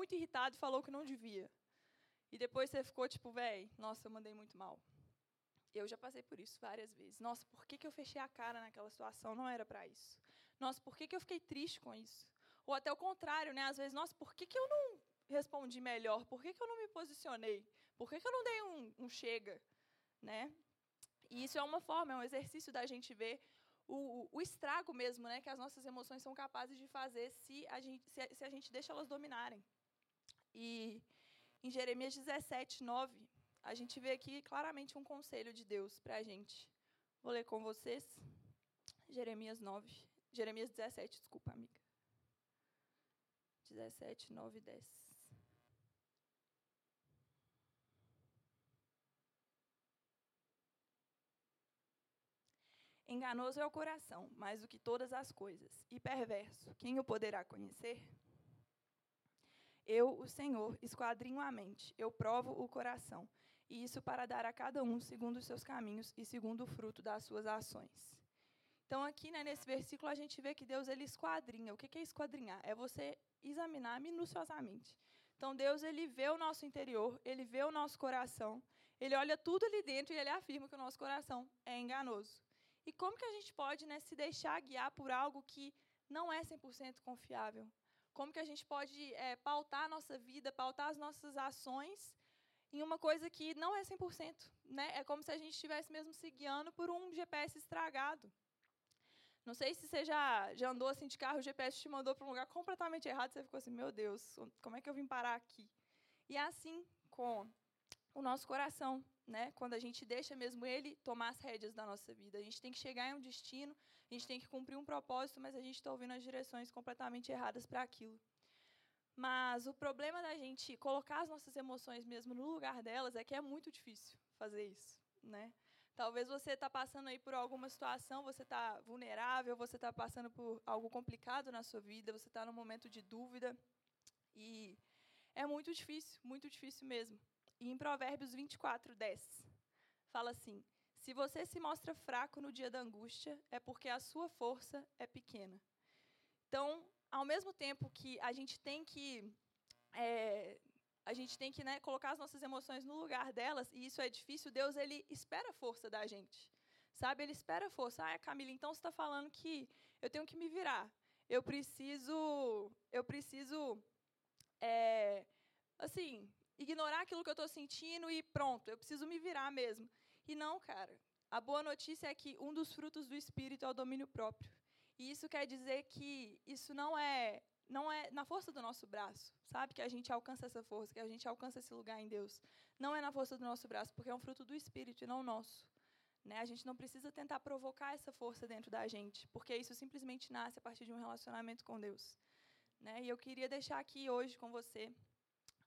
muito irritado e falou que não devia. E depois você ficou tipo, velho, nossa, eu mandei muito mal. Eu já passei por isso várias vezes. Nossa, por que, que eu fechei a cara naquela situação? Não era para isso. Nossa, por que, que eu fiquei triste com isso? Ou até o contrário, né? Às vezes, nossa, por que, que eu não respondi melhor? Por que, que eu não me posicionei? Por que, que eu não dei um, um chega? Né? E isso é uma forma, é um exercício da gente ver o, o, estrago mesmo né, que as nossas emoções são capazes de fazer se a gente, se, se a gente deixa elas dominarem. E em Jeremias 17, 9, a gente vê aqui claramente um conselho de Deus para a gente. Vou ler com vocês. Jeremias 9. Jeremias 17, desculpa, amiga. 17, 9 e 10. Enganoso é o coração, mais do que todas as coisas, e perverso, quem o poderá conhecer? Eu, o Senhor, esquadrinho a mente, eu provo o coração, e isso para dar a cada um segundo os seus caminhos e segundo o fruto das suas ações. Então, aqui né, nesse versículo, a gente vê que Deus ele esquadrinha. O que é esquadrinhar? É você examinar minuciosamente. Então, Deus ele vê o nosso interior, ele vê o nosso coração, ele olha tudo ali dentro e ele afirma que o nosso coração é enganoso. E como que a gente pode né, se deixar guiar por algo que não é 100% confiável? Como que a gente pode é, pautar a nossa vida, pautar as nossas ações em uma coisa que não é 100%? Né? É como se a gente estivesse mesmo se guiando por um GPS estragado. Não sei se você já, já andou assim de carro, o GPS te mandou para um lugar completamente errado, você ficou assim, meu Deus, como é que eu vim parar aqui? E é assim com o nosso coração né? Quando a gente deixa mesmo ele tomar as rédeas da nossa vida. A gente tem que chegar em um destino, a gente tem que cumprir um propósito, mas a gente está ouvindo as direções completamente erradas para aquilo. Mas o problema da gente colocar as nossas emoções mesmo no lugar delas é que é muito difícil fazer isso, né? Talvez você está passando aí por alguma situação, você está vulnerável, você está passando por algo complicado na sua vida, você está num momento de dúvida e é muito difícil, muito difícil mesmo. E em Provérbios 24, 10, fala assim: Se você se mostra fraco no dia da angústia, é porque a sua força é pequena. Então, ao mesmo tempo que a gente tem que. É, a gente tem que né, colocar as nossas emoções no lugar delas, e isso é difícil, Deus ele espera força da gente. Sabe? Ele espera força. Ah, Camila, então você está falando que eu tenho que me virar. Eu preciso. Eu preciso. É, assim, ignorar aquilo que eu estou sentindo e pronto, eu preciso me virar mesmo. E não, cara. A boa notícia é que um dos frutos do Espírito é o domínio próprio. E isso quer dizer que isso não é não é na força do nosso braço, sabe? Que a gente alcança essa força, que a gente alcança esse lugar em Deus. Não é na força do nosso braço, porque é um fruto do Espírito e não nosso. Né? A gente não precisa tentar provocar essa força dentro da gente, porque isso simplesmente nasce a partir de um relacionamento com Deus. Né? E eu queria deixar aqui hoje com você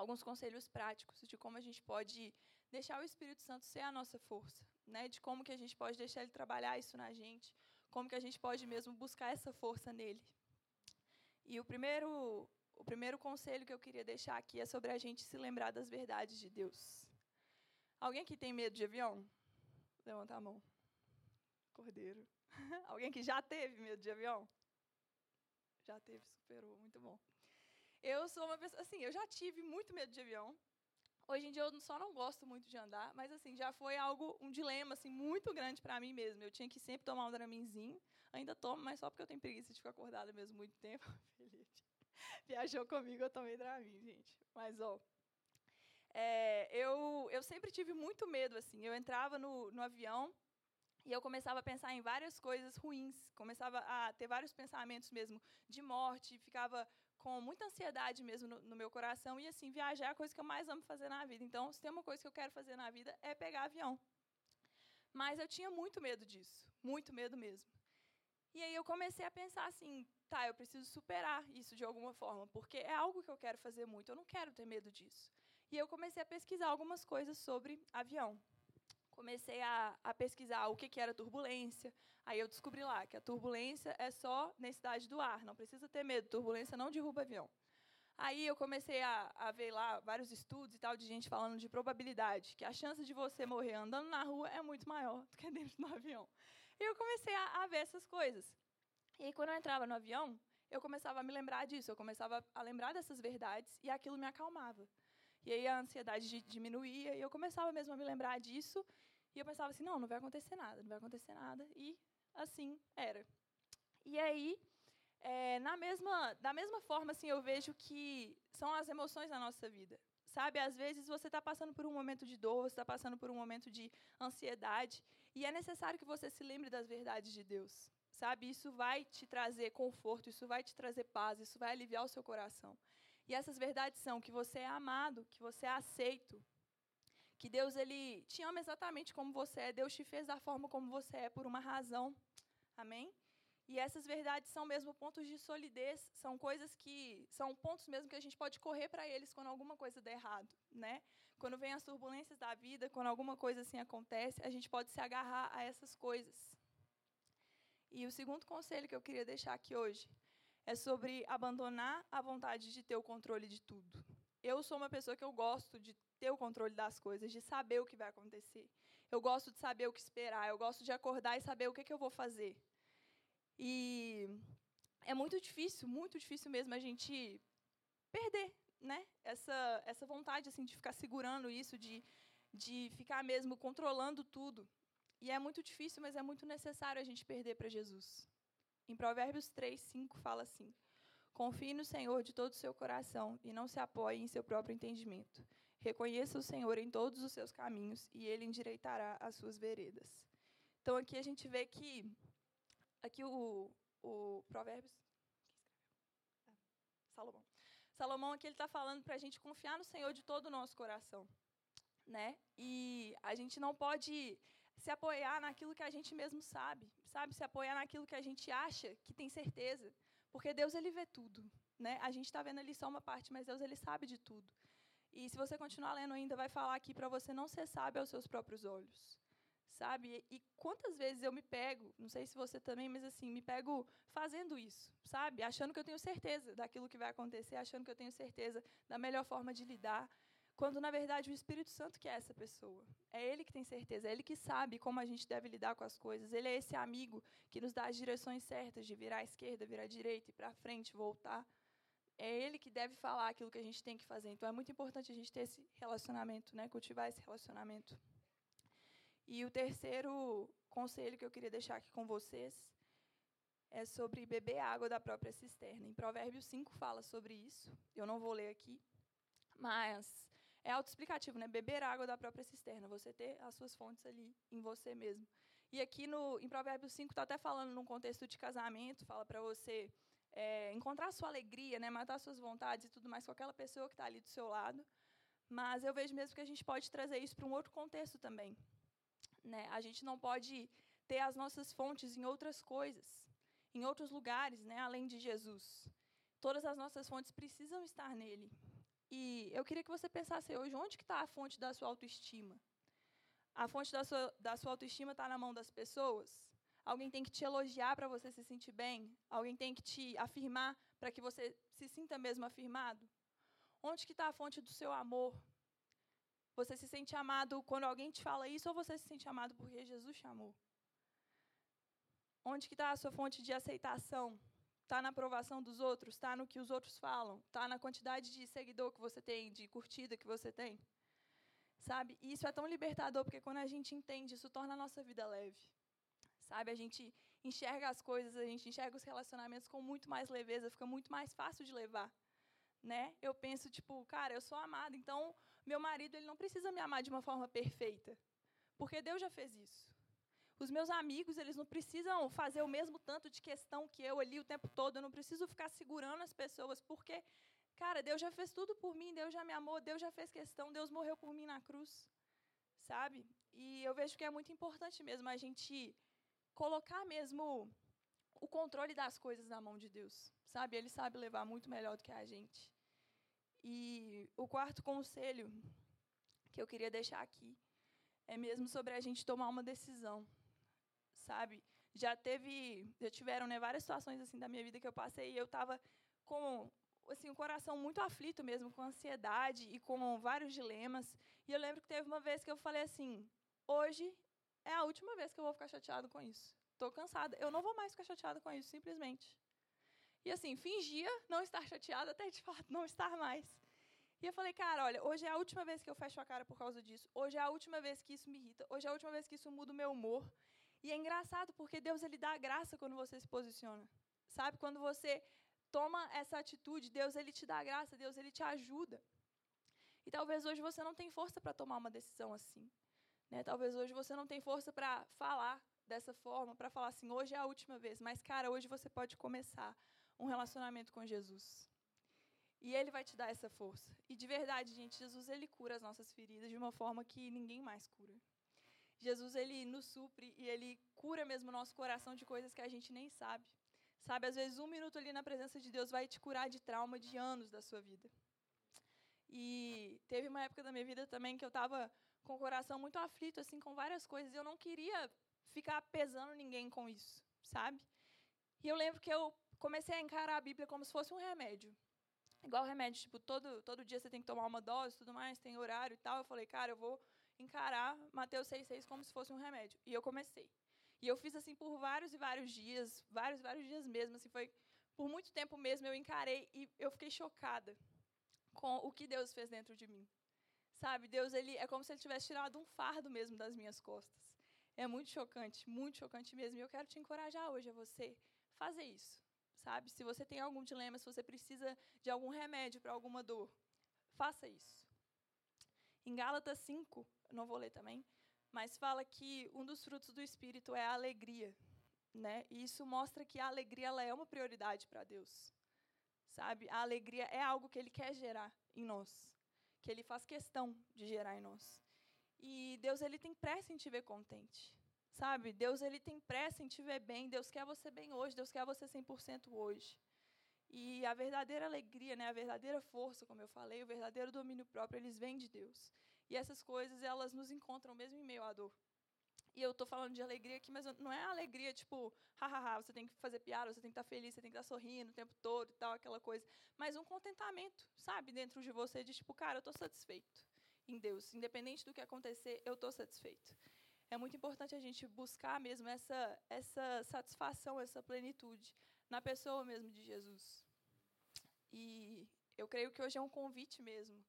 alguns conselhos práticos de como a gente pode deixar o Espírito Santo ser a nossa força, né? De como que a gente pode deixar ele trabalhar isso na gente, como que a gente pode mesmo buscar essa força nele. E o primeiro o primeiro conselho que eu queria deixar aqui é sobre a gente se lembrar das verdades de Deus. Alguém aqui tem medo de avião? Levanta a mão. Cordeiro. Alguém que já teve medo de avião? Já teve, superou, muito bom. Eu sou uma pessoa, assim, eu já tive muito medo de avião. Hoje em dia eu só não gosto muito de andar, mas assim, já foi algo, um dilema assim muito grande para mim mesmo. Eu tinha que sempre tomar um Draminzinho. Ainda tomo, mas só porque eu tenho preguiça de ficar acordada mesmo muito tempo. Felipe viajou comigo, eu tomei Dramin, gente. Mas ó, é, eu eu sempre tive muito medo assim. Eu entrava no, no avião e eu começava a pensar em várias coisas ruins, começava a ter vários pensamentos mesmo de morte, ficava com muita ansiedade mesmo no, no, meu coração. E assim, viajar é a coisa que eu mais amo fazer na vida. Então, se tem uma coisa que eu quero fazer na vida é pegar avião. Mas eu tinha muito medo disso, muito medo mesmo. E aí eu comecei a pensar assim, tá, eu preciso superar isso de alguma forma, porque é algo que eu quero fazer muito, eu não quero ter medo disso. E eu comecei a pesquisar algumas coisas sobre avião comecei a, a, pesquisar o que, que era turbulência. Aí eu descobri lá que a turbulência é só densidade do ar, não precisa ter medo, turbulência não derruba avião. Aí eu comecei a, a, ver lá vários estudos e tal de gente falando de probabilidade, que a chance de você morrer andando na rua é muito maior do que dentro do avião. E eu comecei a, a ver essas coisas. E aí, quando eu entrava no avião, eu começava a me lembrar disso, eu começava a lembrar dessas verdades e aquilo me acalmava. E aí a ansiedade diminuía e eu começava mesmo a me lembrar disso e eu pensava assim, não, não vai acontecer nada, não vai acontecer nada e assim era. E aí, é, na mesma, da mesma forma, assim, eu vejo que são as emoções na nossa vida. Sabe, às vezes você está passando por um momento de dor, você está passando por um momento de ansiedade, e é necessário que você se lembre das verdades de Deus. Sabe, isso vai te trazer conforto, isso vai te trazer paz, isso vai aliviar o seu coração. E essas verdades são que você é amado, que você é aceito, que Deus ele te ama exatamente como você é, Deus te fez da forma como você é por uma razão. Amém? E essas verdades são mesmo pontos de solidez, são coisas que são pontos mesmo que a gente pode correr para eles quando alguma coisa der errado, né? Quando vem as turbulências da vida, quando alguma coisa assim acontece, a gente pode se agarrar a essas coisas. E o segundo conselho que eu queria deixar aqui hoje é sobre abandonar a vontade de ter o controle de tudo. Eu sou uma pessoa que eu gosto de ter o controle das coisas, de saber o que vai acontecer. Eu gosto de saber o que esperar, eu gosto de acordar e saber o que, que eu vou fazer. E é muito difícil, muito difícil mesmo a gente perder, né? Essa essa vontade assim de ficar segurando isso, de de ficar mesmo controlando tudo. E é muito difícil, mas é muito necessário a gente perder para Jesus. Em Provérbios 3, 5 fala assim: Confie no Senhor de todo o seu coração e não se apoie em seu próprio entendimento. Reconheça o Senhor em todos os seus caminhos e ele endireitará as suas veredas. Então aqui a gente vê que aqui o, o Provérbios. Ah, Salomão. Salomão aqui ele está falando para a gente confiar no Senhor de todo o nosso coração. Né? E a gente não pode se apoiar naquilo que a gente mesmo sabe, sabe? Se apoiar naquilo que a gente acha que tem certeza. Porque Deus ele vê tudo. Né? A gente está vendo ali só uma parte, mas Deus ele sabe de tudo. E se você continuar lendo ainda, vai falar aqui para você não ser sábio aos seus próprios olhos sabe? E quantas vezes eu me pego, não sei se você também, mas assim, me pego fazendo isso, sabe? Achando que eu tenho certeza daquilo que vai acontecer, achando que eu tenho certeza da melhor forma de lidar, quando na verdade o Espírito Santo que é essa pessoa. É ele que tem certeza, é ele que sabe como a gente deve lidar com as coisas. Ele é esse amigo que nos dá as direções certas de virar à esquerda, virar à direita, ir para frente, voltar. É ele que deve falar aquilo que a gente tem que fazer. Então é muito importante a gente ter esse relacionamento, né? Cultivar esse relacionamento. E o terceiro conselho que eu queria deixar aqui com vocês é sobre beber água da própria cisterna. Em Provérbios 5 fala sobre isso. Eu não vou ler aqui, mas é autoexplicativo, né? Beber água da própria cisterna, você ter as suas fontes ali em você mesmo. E aqui no, em Provérbios 5 está até falando num contexto de casamento, fala para você é, encontrar sua alegria, né? matar suas vontades e tudo mais com aquela pessoa que está ali do seu lado. Mas eu vejo mesmo que a gente pode trazer isso para um outro contexto também. Né? A gente não pode ter as nossas fontes em outras coisas, em outros lugares, né? além de Jesus. Todas as nossas fontes precisam estar nele. E eu queria que você pensasse hoje, onde que está a fonte da sua autoestima? A fonte da sua, da sua autoestima está na mão das pessoas? Alguém tem que te elogiar para você se sentir bem? Alguém tem que te afirmar para que você se sinta mesmo afirmado? Onde que está a fonte do seu amor? Você se sente amado quando alguém te fala isso ou você se sente amado porque Jesus chamou? Onde que está a sua fonte de aceitação? Está na aprovação dos outros? Está no que os outros falam? Está na quantidade de seguidor que você tem, de curtida que você tem? Sabe? E isso é tão libertador, porque quando a gente entende, isso torna a nossa vida leve. Sabe? A gente enxerga as coisas, a gente enxerga os relacionamentos com muito mais leveza, fica muito mais fácil de levar. Né? Eu penso, tipo, cara, eu sou amada, então meu marido ele não precisa me amar de uma forma perfeita, porque Deus já fez isso. Os meus amigos, eles não precisam fazer o mesmo tanto de questão que eu ali o tempo todo, eu não preciso ficar segurando as pessoas, porque, cara, Deus já fez tudo por mim, Deus já me amou, Deus já fez questão, Deus morreu por mim na cruz, sabe? E eu vejo que é muito importante mesmo a gente colocar mesmo o controle das coisas na mão de Deus, sabe? Ele sabe levar muito melhor do que a gente. E o quarto conselho que eu queria deixar aqui é mesmo sobre a gente tomar uma decisão, sabe? Já teve, já tiveram né, várias situações assim da minha vida que eu passei e eu estava com assim o coração muito aflito mesmo, com ansiedade e com vários dilemas. E eu lembro que teve uma vez que eu falei assim: hoje é a última vez que eu vou ficar chateado com isso. Estou cansada, eu não vou mais ficar chateada com isso, simplesmente. E assim, fingia não estar chateada até de fato não estar mais. E eu falei, cara, olha, hoje é a última vez que eu fecho a cara por causa disso. Hoje é a última vez que isso me irrita. Hoje é a última vez que isso muda o meu humor. E é engraçado porque Deus ele dá graça quando você se posiciona. Sabe? Quando você toma essa atitude, Deus ele te dá graça, Deus ele te ajuda. E talvez hoje você não tenha força para tomar uma decisão assim. Né? Talvez hoje você não tenha força para falar dessa forma, para falar assim, hoje é a última vez. Mas, cara, hoje você pode começar um relacionamento com Jesus. E ele vai te dar essa força. E de verdade, gente, Jesus ele cura as nossas feridas de uma forma que ninguém mais cura. Jesus ele nos supre e ele cura mesmo o nosso coração de coisas que a gente nem sabe. Sabe, às vezes um minuto ali na presença de Deus vai te curar de trauma de anos da sua vida. E teve uma época da minha vida também que eu estava com o coração muito aflito assim com várias coisas e eu não queria ficar pesando ninguém com isso, sabe? E eu lembro que eu comecei a encarar a Bíblia como se fosse um remédio. Igual remédio, tipo, todo, todo dia você tem que tomar uma dose tudo mais, tem horário e tal. Eu falei, cara, eu vou encarar Mateus 6,6 como se fosse um remédio. E eu comecei. E eu fiz assim por vários e vários dias, vários e vários dias mesmo. Assim, foi por muito tempo mesmo eu encarei e eu fiquei chocada com o que Deus fez dentro de mim. Sabe, Deus ele é como se ele tivesse tirado um fardo mesmo das minhas costas. É muito chocante, muito chocante mesmo. E eu quero te encorajar hoje a você fazer isso sabe? Se você tem algum dilema, se você precisa de algum remédio para alguma dor, faça isso. Em Gálatas 5, não vou ler também, mas fala que um dos frutos do Espírito é a alegria. Né? E isso mostra que a alegria ela é uma prioridade para Deus. Sabe? A alegria é algo que Ele quer gerar em nós. Que Ele faz questão de gerar em nós. E Deus ele tem pressa em te ver contente. Sabe? Deus ele tem pressa em te ver bem. Deus quer você bem hoje. Deus quer você 100% hoje. E a verdadeira alegria, né, a verdadeira força, como eu falei, o verdadeiro domínio próprio, eles vêm de Deus. E essas coisas, elas nos encontram mesmo em meio à dor. E eu estou falando de alegria aqui, mas não é alegria tipo, hahaha, você tem que fazer piada, você tem que estar feliz, você tem que estar sorrindo o tempo todo e tal, aquela coisa. Mas um contentamento, sabe, dentro de você, de tipo, cara, eu estou satisfeito em Deus. Independente do que acontecer, eu estou satisfeito é muito importante a gente buscar mesmo essa, essa satisfação, essa plenitude na pessoa mesmo de Jesus. E eu creio que hoje é um convite mesmo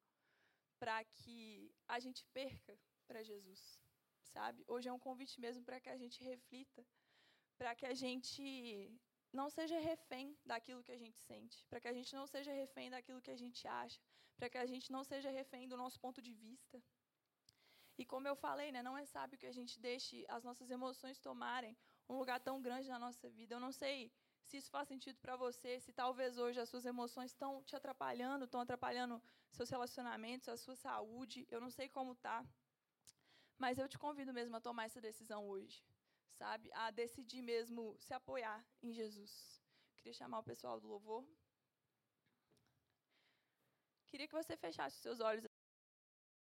para que a gente perca para Jesus, sabe? Hoje é um convite mesmo para que a gente reflita, para que a gente não seja refém daquilo que a gente sente, para que a gente não seja refém daquilo que a gente acha, para que a gente não seja refém do nosso ponto de vista, e como eu falei, né, não é sábio que a gente deixe as nossas emoções tomarem um lugar tão grande na nossa vida. Eu não sei se isso faz sentido para você, se talvez hoje as suas emoções estão te atrapalhando, estão atrapalhando seus relacionamentos, a sua saúde. Eu não sei como tá. Mas eu te convido mesmo a tomar essa decisão hoje, sabe? A decidir mesmo se apoiar em Jesus. Queria chamar o pessoal do louvor. Queria que você fechasse os seus olhos